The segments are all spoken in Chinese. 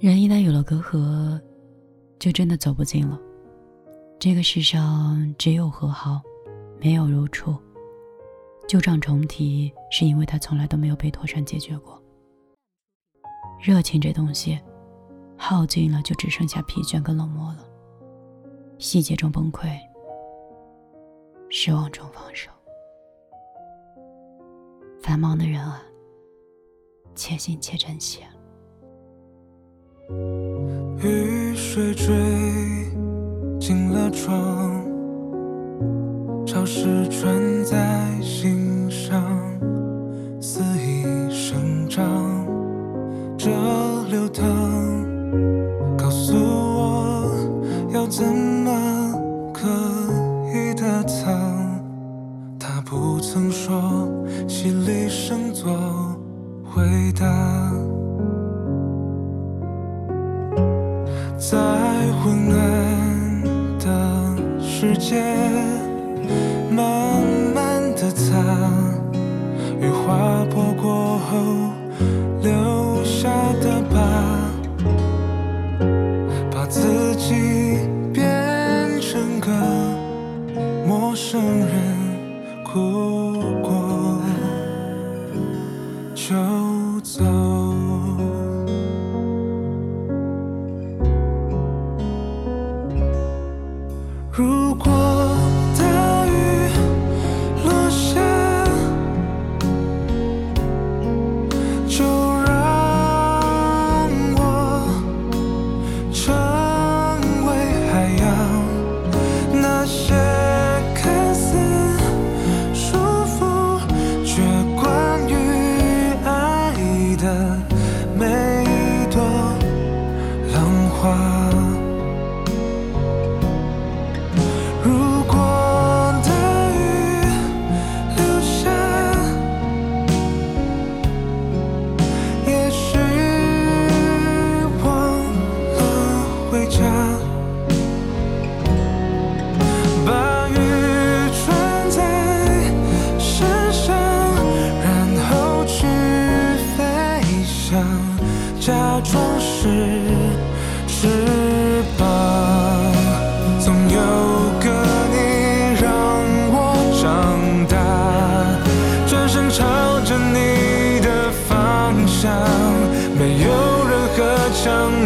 人一旦有了隔阂，就真的走不近了。这个世上只有和好，没有如初。旧账重提，是因为它从来都没有被妥善解决过。热情这东西，耗尽了就只剩下疲倦跟冷漠了。细节中崩溃，失望中放手。繁忙的人啊，且行且珍惜。雨水坠进了窗，潮湿穿在心上，肆意生长。这流淌，告诉我要怎么刻意的藏。他不曾说犀利声作回答。世界，慢慢的擦，雨划破过后留下的疤，把自己变成个陌生人，哭过就走。花。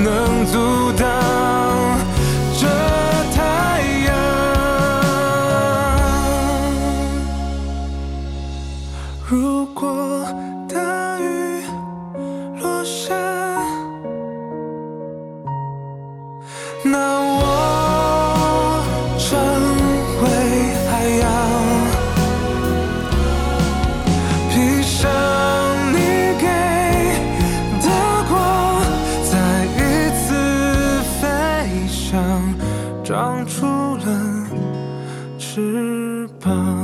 能阻挡这太阳。如果大雨落下那我翅膀。